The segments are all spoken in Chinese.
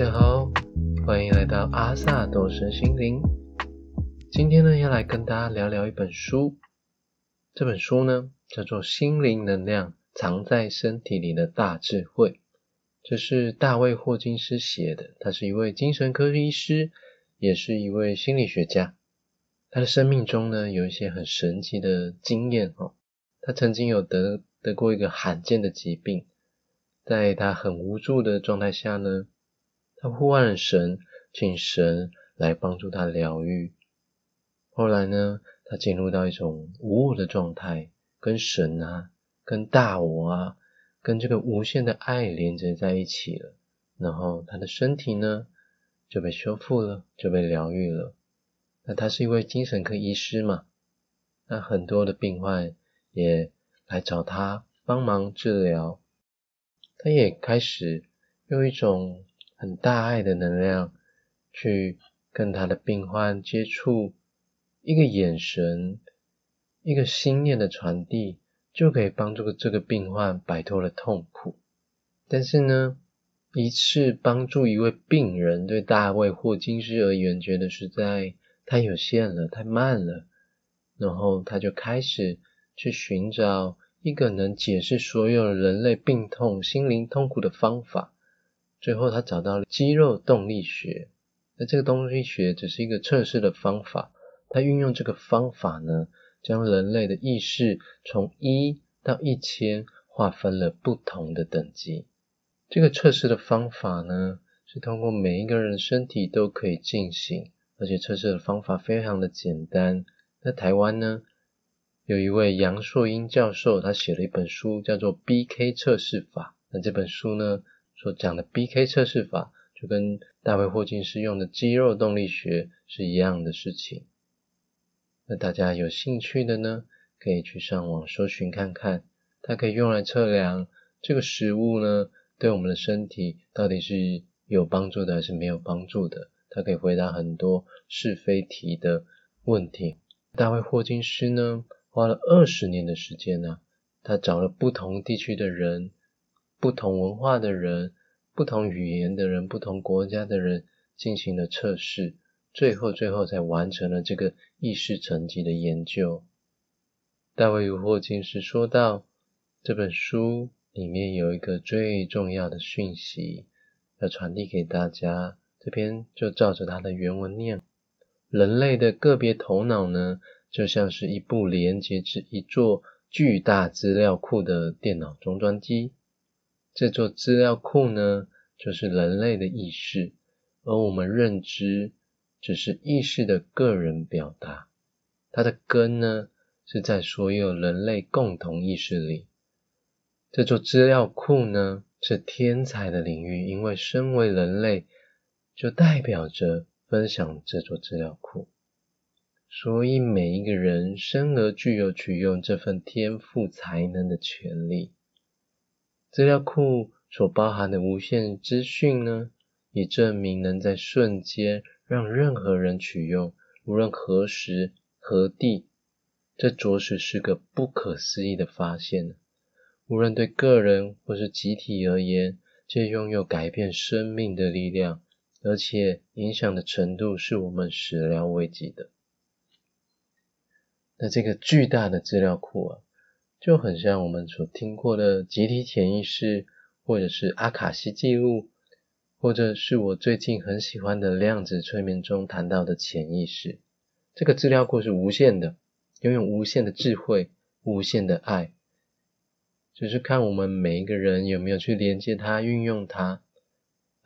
大家好，欢迎来到阿萨斗神心灵。今天呢，要来跟大家聊聊一本书。这本书呢，叫做《心灵能量藏在身体里的大智慧》。这是大卫霍金斯写的，他是一位精神科医师，也是一位心理学家。他的生命中呢，有一些很神奇的经验哦。他曾经有得得过一个罕见的疾病，在他很无助的状态下呢，他呼唤了神，请神来帮助他疗愈。后来呢，他进入到一种无我的状态，跟神啊，跟大我啊。跟这个无限的爱连接在一起了，然后他的身体呢就被修复了，就被疗愈了。那他是一位精神科医师嘛？那很多的病患也来找他帮忙治疗，他也开始用一种很大爱的能量去跟他的病患接触，一个眼神，一个心念的传递。就可以帮助这个病患摆脱了痛苦。但是呢，一次帮助一位病人，对大卫霍金斯而言，觉得实在太有限了，太慢了。然后他就开始去寻找一个能解释所有人类病痛、心灵痛苦的方法。最后，他找到了肌肉动力学。那这个动力学只是一个测试的方法。他运用这个方法呢？将人类的意识从一到一千划分了不同的等级。这个测试的方法呢，是通过每一个人身体都可以进行，而且测试的方法非常的简单。在台湾呢，有一位杨硕英教授，他写了一本书，叫做《BK 测试法》。那这本书呢，所讲的 BK 测试法，就跟大卫霍金斯用的肌肉动力学是一样的事情。那大家有兴趣的呢，可以去上网搜寻看看，它可以用来测量这个食物呢，对我们的身体到底是有帮助的还是没有帮助的。它可以回答很多是非题的问题。大卫霍金斯呢，花了二十年的时间呢，他找了不同地区的人、不同文化的人、不同语言的人、不同国家的人进行了测试。最后，最后才完成了这个意识层级的研究。大卫·霍金斯说到，这本书里面有一个最重要的讯息要传递给大家。这篇就照着他的原文念：人类的个别头脑呢，就像是一部连接至一座巨大资料库的电脑终端机。这座资料库呢，就是人类的意识，而我们认知。只是意识的个人表达，它的根呢是在所有人类共同意识里。这座资料库呢是天才的领域，因为身为人类，就代表着分享这座资料库。所以每一个人生而具有取用这份天赋才能的权利。资料库所包含的无限资讯呢，也证明能在瞬间。让任何人取用，无论何时何地，这着实是个不可思议的发现。无论对个人或是集体而言，这拥有改变生命的力量，而且影响的程度是我们始料未及的。那这个巨大的资料库啊，就很像我们所听过的集体潜意识，或者是阿卡西记录。或者是我最近很喜欢的量子催眠中谈到的潜意识，这个资料库是无限的，拥有无限的智慧、无限的爱，只是看我们每一个人有没有去连接它、运用它。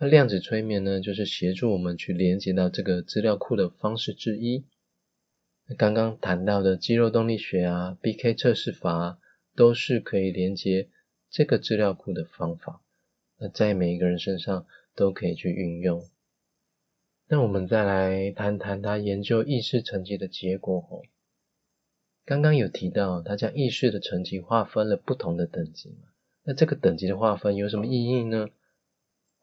那量子催眠呢，就是协助我们去连接到这个资料库的方式之一。刚刚谈到的肌肉动力学啊、BK 测试法，都是可以连接这个资料库的方法。那在每一个人身上。都可以去运用。那我们再来谈谈他研究意识层级的结果。刚刚有提到，他将意识的层级划分了不同的等级？那这个等级的划分有什么意义呢？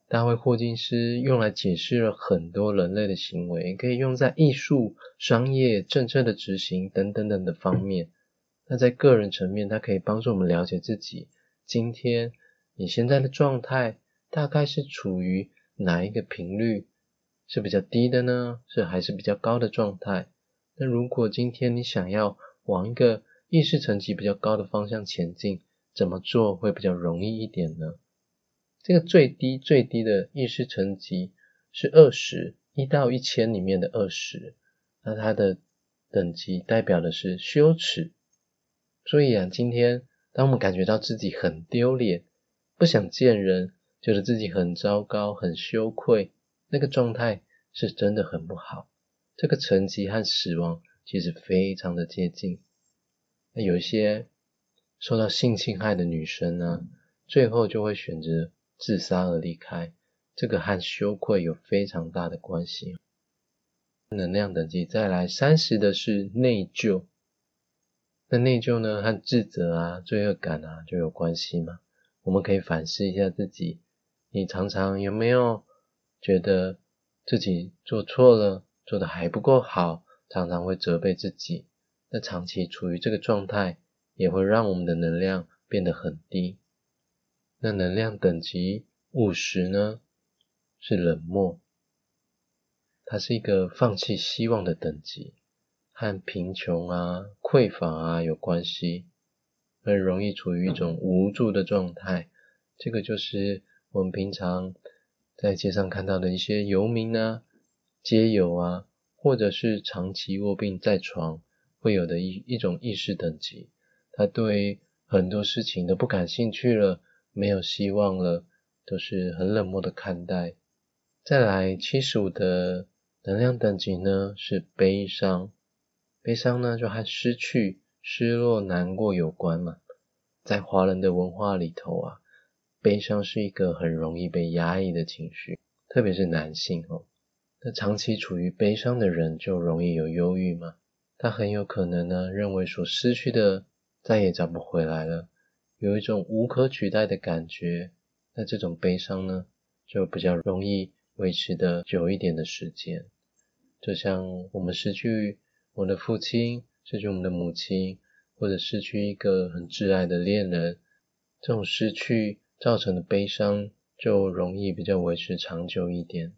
大卫霍金斯用来解释了很多人类的行为，可以用在艺术、商业、政策的执行等等等的方面。那在个人层面，它可以帮助我们了解自己今天你现在的状态。大概是处于哪一个频率是比较低的呢？是还是比较高的状态？那如果今天你想要往一个意识层级比较高的方向前进，怎么做会比较容易一点呢？这个最低最低的意识层级是二十一到一千里面的二十，那它的等级代表的是羞耻。所以啊，今天当我们感觉到自己很丢脸，不想见人，觉得自己很糟糕、很羞愧，那个状态是真的很不好。这个层级和死亡其实非常的接近。那有一些受到性侵害的女生呢，最后就会选择自杀而离开。这个和羞愧有非常大的关系。能量等级再来三十的是内疚。那内疚呢和自责啊、罪恶感啊就有关系嘛？我们可以反思一下自己，你常常有没有觉得自己做错了？做的还不够好，常常会责备自己。那长期处于这个状态，也会让我们的能量变得很低。那能量等级五十呢，是冷漠，它是一个放弃希望的等级，和贫穷啊、匮乏啊有关系，很容易处于一种无助的状态。这个就是我们平常在街上看到的一些游民啊。街友啊，或者是长期卧病在床会有的一一种意识等级，他对很多事情都不感兴趣了，没有希望了，都是很冷漠的看待。再来七十五的能量等级呢是悲伤，悲伤呢就和失去、失落、难过有关嘛。在华人的文化里头啊，悲伤是一个很容易被压抑的情绪，特别是男性哦。那长期处于悲伤的人就容易有忧郁吗？他很有可能呢，认为所失去的再也找不回来了，有一种无可取代的感觉。那这种悲伤呢，就比较容易维持的久一点的时间。就像我们失去我的父亲，失去我们的母亲，或者失去一个很挚爱的恋人，这种失去造成的悲伤就容易比较维持长久一点。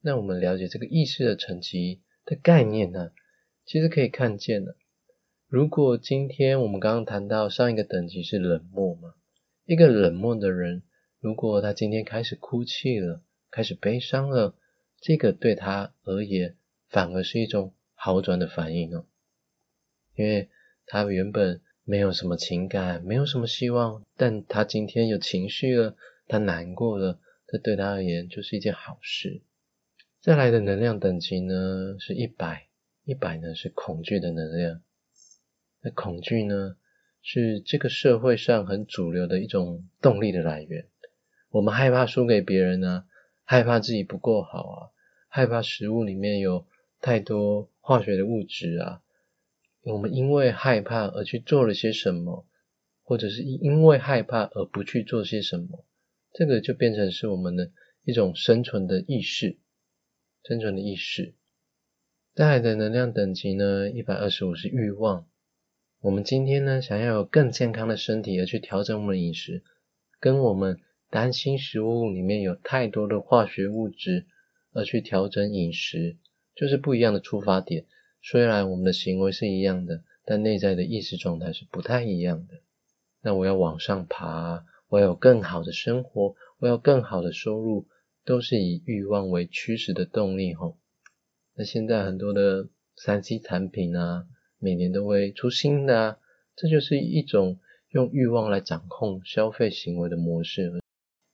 那我们了解这个意识的层级的概念呢，其实可以看见了。如果今天我们刚刚谈到上一个等级是冷漠嘛，一个冷漠的人，如果他今天开始哭泣了，开始悲伤了，这个对他而言反而是一种好转的反应哦，因为他原本没有什么情感，没有什么希望，但他今天有情绪了，他难过了，这对他而言就是一件好事。再来的能量等级呢是一百，一百呢是恐惧的能量。那恐惧呢是这个社会上很主流的一种动力的来源。我们害怕输给别人呢，害怕自己不够好啊，害怕食物里面有太多化学的物质啊。我们因为害怕而去做了些什么，或者是因为害怕而不去做些什么，这个就变成是我们的一种生存的意识。生存的意识，带来的能量等级呢？一百二十五是欲望。我们今天呢，想要有更健康的身体而去调整我们的饮食，跟我们担心食物里面有太多的化学物质而去调整饮食，就是不一样的出发点。虽然我们的行为是一样的，但内在的意识状态是不太一样的。那我要往上爬，我要有更好的生活，我要更好的收入。都是以欲望为驱使的动力吼。那现在很多的三 C 产品啊，每年都会出新的啊，这就是一种用欲望来掌控消费行为的模式。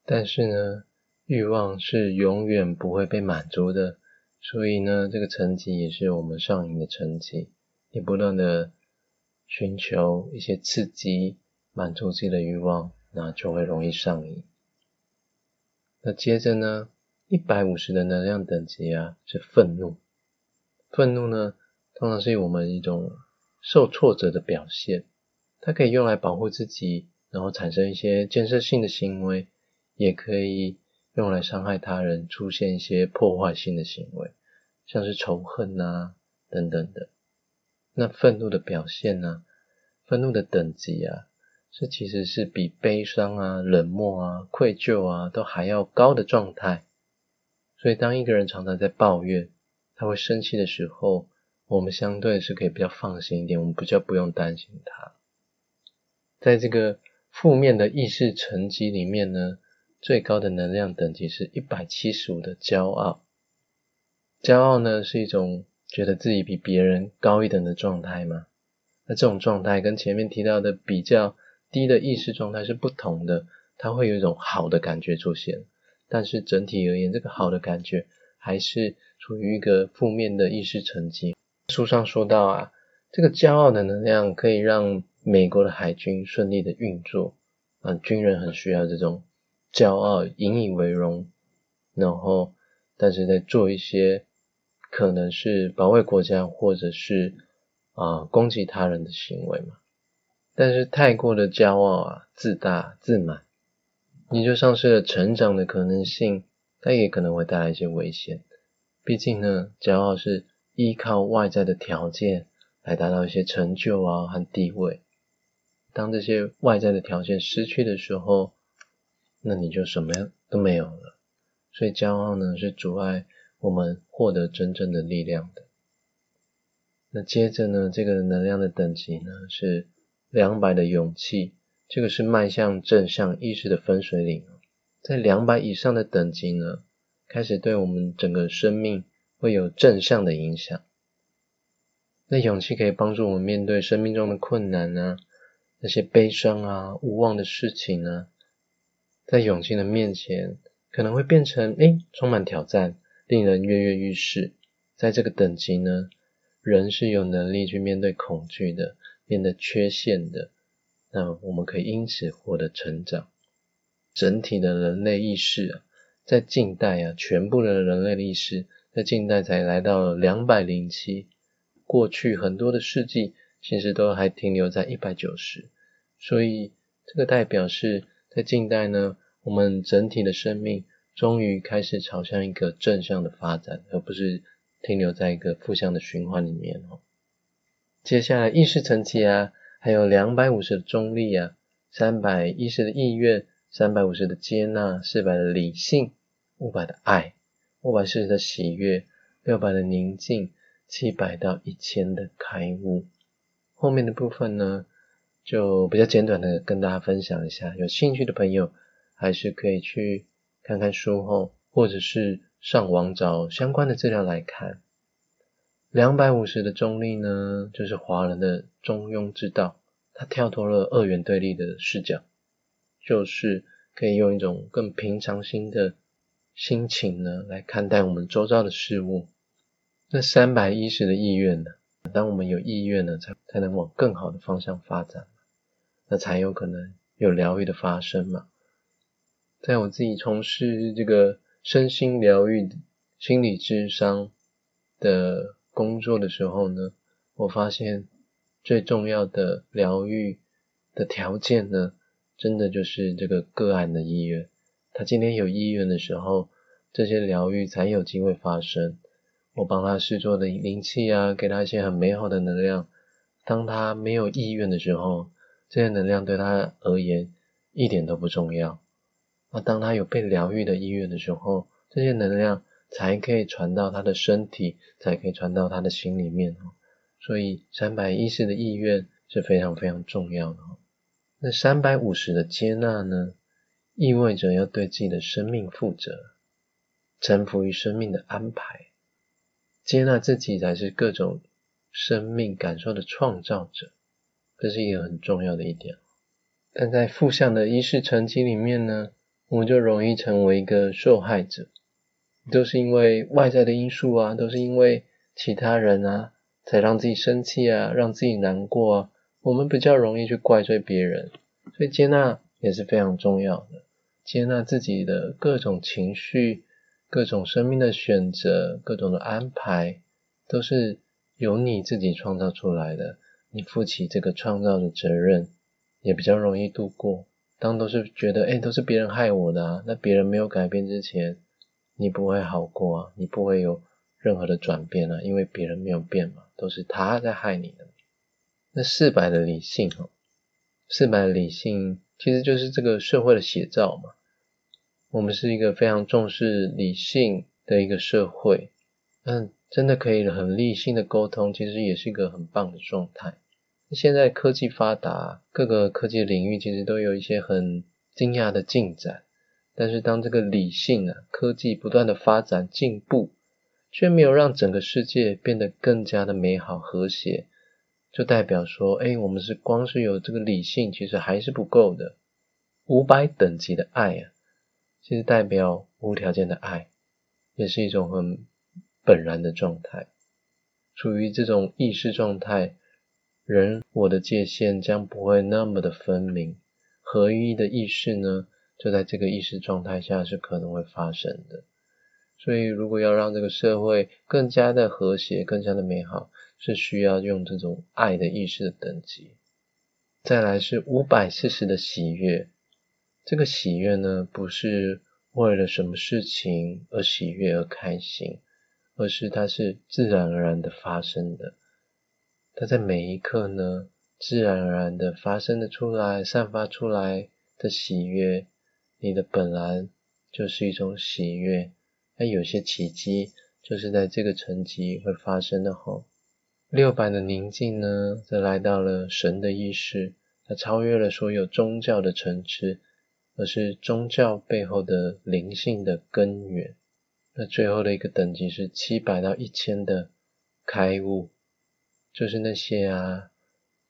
但是呢，欲望是永远不会被满足的，所以呢，这个层级也是我们上瘾的层级。你不断的寻求一些刺激，满足自己的欲望，那就会容易上瘾。那接着呢，一百五十的能量等级啊是愤怒。愤怒呢，通常是我们一种受挫折的表现，它可以用来保护自己，然后产生一些建设性的行为，也可以用来伤害他人，出现一些破坏性的行为，像是仇恨啊等等的。那愤怒的表现呢，愤怒的等级啊。这其实是比悲伤啊、冷漠啊、愧疚啊都还要高的状态。所以当一个人常常在抱怨，他会生气的时候，我们相对是可以比较放心一点，我们比较不用担心他。在这个负面的意识层级里面呢，最高的能量等级是一百七十五的骄傲。骄傲呢是一种觉得自己比别人高一等的状态嘛？那这种状态跟前面提到的比较低的意识状态是不同的，它会有一种好的感觉出现，但是整体而言，这个好的感觉还是处于一个负面的意识层级。书上说到啊，这个骄傲的能量可以让美国的海军顺利的运作，啊，军人很需要这种骄傲、引以为荣，然后但是在做一些可能是保卫国家或者是啊攻击他人的行为嘛。但是太过的骄傲啊、自大、自满，你就丧失了成长的可能性，它也可能会带来一些危险。毕竟呢，骄傲是。依靠外在的条件来达到一些成就啊和地位，当这些外在的条件失去的时候，那你就什么都没有了。所以骄傲呢是阻碍我们获得真正的力量的。那接着呢，这个能量的等级呢是两百的勇气，这个是迈向正向意识的分水岭在两百以上的等级呢，开始对我们整个生命。会有正向的影响。那勇气可以帮助我们面对生命中的困难啊，那些悲伤啊、无望的事情啊，在勇气的面前，可能会变成诶充满挑战，令人跃跃欲试。在这个等级呢，人是有能力去面对恐惧的，面对缺陷的。那我们可以因此获得成长。整体的人类意识啊，在近代啊，全部的人类意识。在近代才来到了两百零七，过去很多的世纪其实都还停留在一百九十，所以这个代表是在近代呢，我们整体的生命终于开始朝向一个正向的发展，而不是停留在一个负向的循环里面哦。接下来意识层级啊，还有两百五十的中立啊，三百一十的意愿，三百五十的接纳，四百的理性，五百的爱。五百四十的喜悦，六百的宁静，七百到一千的开悟。后面的部分呢，就比较简短的跟大家分享一下。有兴趣的朋友，还是可以去看看书后，或者是上网找相关的资料来看。两百五十的中立呢，就是华人的中庸之道，它跳脱了二元对立的视角，就是可以用一种更平常心的。心情呢，来看待我们周遭的事物。那三百一十的意愿呢？当我们有意愿呢，才才能往更好的方向发展，那才有可能有疗愈的发生嘛。在我自己从事这个身心疗愈、心理智商的工作的时候呢，我发现最重要的疗愈的条件呢，真的就是这个个案的意愿。他今天有意愿的时候，这些疗愈才有机会发生。我帮他试做的灵气啊，给他一些很美好的能量。当他没有意愿的时候，这些能量对他而言一点都不重要。那当他有被疗愈的意愿的时候，这些能量才可以传到他的身体，才可以传到他的心里面哦。所以三百一十的意愿是非常非常重要的。那三百五十的接纳呢？意味着要对自己的生命负责，臣服于生命的安排，接纳自己才是各种生命感受的创造者，这是一个很重要的一点。但在负向的意识层级里面呢，我们就容易成为一个受害者，都是因为外在的因素啊，都是因为其他人啊，才让自己生气啊，让自己难过啊，我们比较容易去怪罪别人，所以接纳也是非常重要的。接纳自己的各种情绪、各种生命的选择、各种的安排，都是由你自己创造出来的。你负起这个创造的责任，也比较容易度过。当都是觉得，哎，都是别人害我的啊，那别人没有改变之前，你不会好过啊，你不会有任何的转变啊，因为别人没有变嘛，都是他在害你的。那四百的理性哦，四百的理性其实就是这个社会的写照嘛。我们是一个非常重视理性的一个社会，嗯，真的可以很理性的沟通，其实也是一个很棒的状态。现在科技发达，各个科技领域其实都有一些很惊讶的进展。但是当这个理性啊，科技不断的发展进步，却没有让整个世界变得更加的美好和谐，就代表说，哎，我们是光是有这个理性，其实还是不够的。五百等级的爱啊，其实代表无条件的爱，也是一种很本然的状态。处于这种意识状态。人我的界限将不会那么的分明，合一的意识呢，就在这个意识状态下是可能会发生的。所以，如果要让这个社会更加的和谐、更加的美好，是需要用这种爱的意识的等级。再来是五百四十的喜悦，这个喜悦呢，不是为了什么事情而喜悦而开心，而是它是自然而然的发生的。它在每一刻呢，自然而然的发生的出来，散发出来的喜悦，你的本来就是一种喜悦。那有些奇迹就是在这个层级会发生的吼。六百的宁静呢，则来到了神的意识，它超越了所有宗教的层次，而是宗教背后的灵性的根源。那最后的一个等级是七百到一千的开悟。就是那些啊，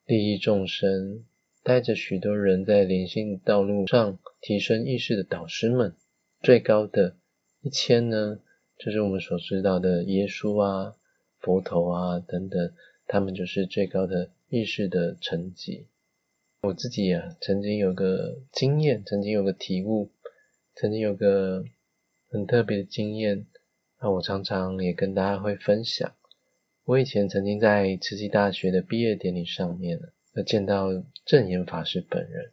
利益众生，带着许多人在灵性道路上提升意识的导师们，最高的一千呢，就是我们所知道的耶稣啊、佛陀啊等等，他们就是最高的意识的层级。我自己啊，曾经有个经验，曾经有个体悟，曾经有个很特别的经验，那我常常也跟大家会分享。我以前曾经在慈济大学的毕业典礼上面呢，见到正言法师本人。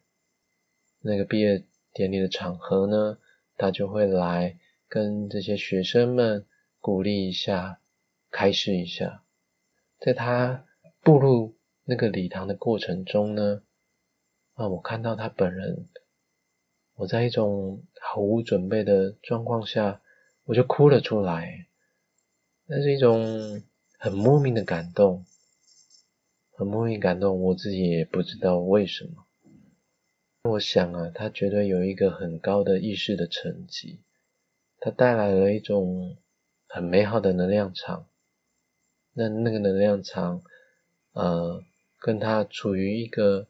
那个毕业典礼的场合呢，他就会来跟这些学生们鼓励一下，开示一下。在他步入那个礼堂的过程中呢，啊，我看到他本人，我在一种毫无准备的状况下，我就哭了出来。那是一种。很莫名的感动，很莫名感动，我自己也不知道为什么。我想啊，他绝对有一个很高的意识的层级，他带来了一种很美好的能量场。那那个能量场，呃，跟他处于一个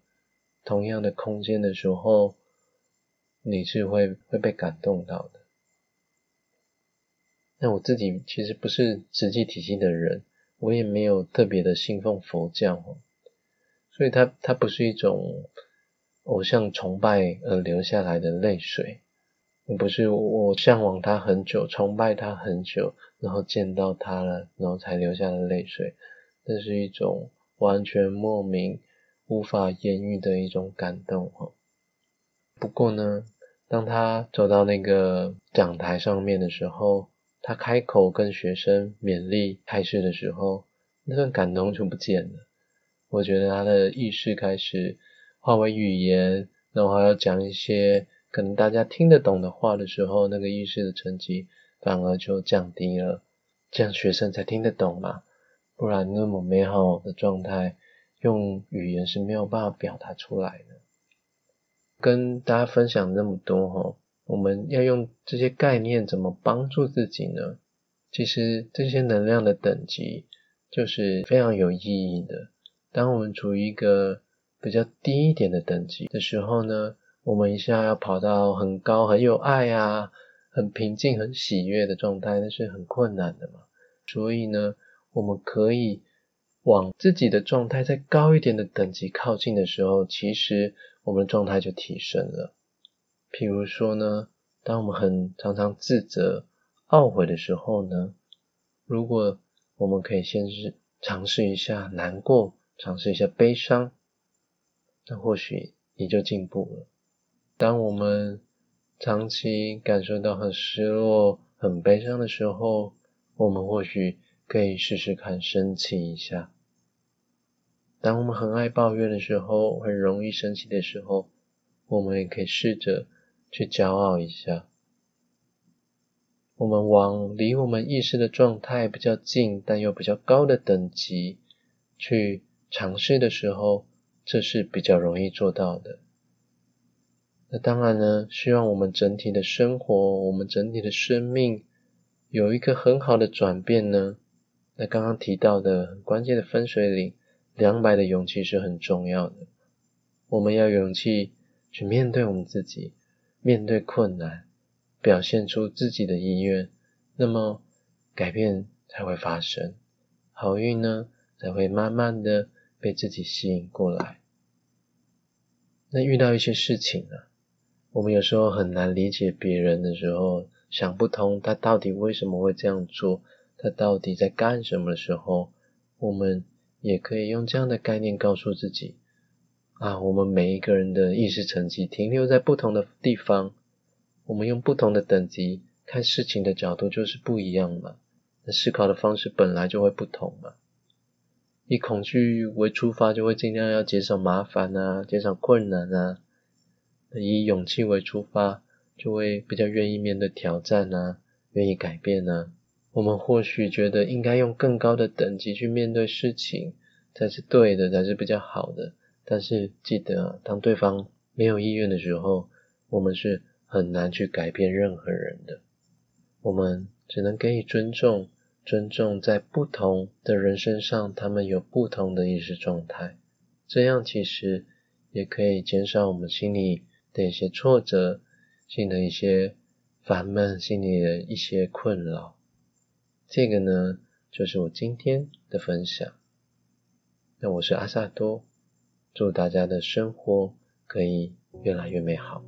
同样的空间的时候，你是会会被感动到的。那我自己其实不是实际体系的人。我也没有特别的信奉佛教，所以它它不是一种偶像崇拜而流下来的泪水，不是我向往他很久，崇拜他很久，然后见到他了，然后才流下的泪水，这是一种完全莫名、无法言喻的一种感动哈。不过呢，当他走到那个讲台上面的时候，他开口跟学生勉励开示的时候，那份感动就不见了。我觉得他的意识开始化为语言，然后要讲一些可能大家听得懂的话的时候，那个意识的层级反而就降低了，这样学生才听得懂嘛。不然那么美好的状态，用语言是没有办法表达出来的。跟大家分享那么多哈。我们要用这些概念怎么帮助自己呢？其实这些能量的等级就是非常有意义的。当我们处于一个比较低一点的等级的时候呢，我们一下要跑到很高、很有爱啊、很平静、很喜悦的状态，那是很困难的嘛。所以呢，我们可以往自己的状态再高一点的等级靠近的时候，其实我们的状态就提升了。譬如说呢，当我们很常常自责、懊悔的时候呢，如果我们可以先是尝试一下难过，尝试一下悲伤，那或许你就进步了。当我们长期感受到很失落、很悲伤的时候，我们或许可以试试看生气一下。当我们很爱抱怨的时候，很容易生气的时候，我们也可以试着。去骄傲一下，我们往离我们意识的状态比较近，但又比较高的等级去尝试的时候，这是比较容易做到的。那当然呢，希望我们整体的生活，我们整体的生命有一个很好的转变呢。那刚刚提到的很关键的分水岭，两百的勇气是很重要的。我们要勇气去面对我们自己，面对困难，表现出自己的意愿，那么改变才会发生，好运呢才会慢慢的被自己吸引过来。那遇到一些事情呢？我们有时候很难理解别人的时候，想不通他到底为什么会这样做，他到底在干什么的时候，我们也可以用这样的概念告诉自己：啊，我们每一个人的意识层级停留在不同的地方，我们用不同的等级看事情的角度就是不一样嘛，那思考的方式本来就会不同嘛。以恐惧为出发，就会尽量要减少麻烦啊，减少困难啊。以勇气为出发，就会比较愿意面对挑战啊，愿意改变啊。我们或许觉得应该用更高的等级去面对事情才是对的，才是比较好的。但是记得，当对方没有意愿的时候，我们是很难去改变任何人的。我们只能给予尊重，尊重在不同的人身上，他们有不同的意识状态。这样其实也可以减少我们心里。的一些挫折，心的一些烦闷，心里的一些困扰，这个呢，就是我今天的分享。那我是阿萨多，祝大家的生活可以越来越美好。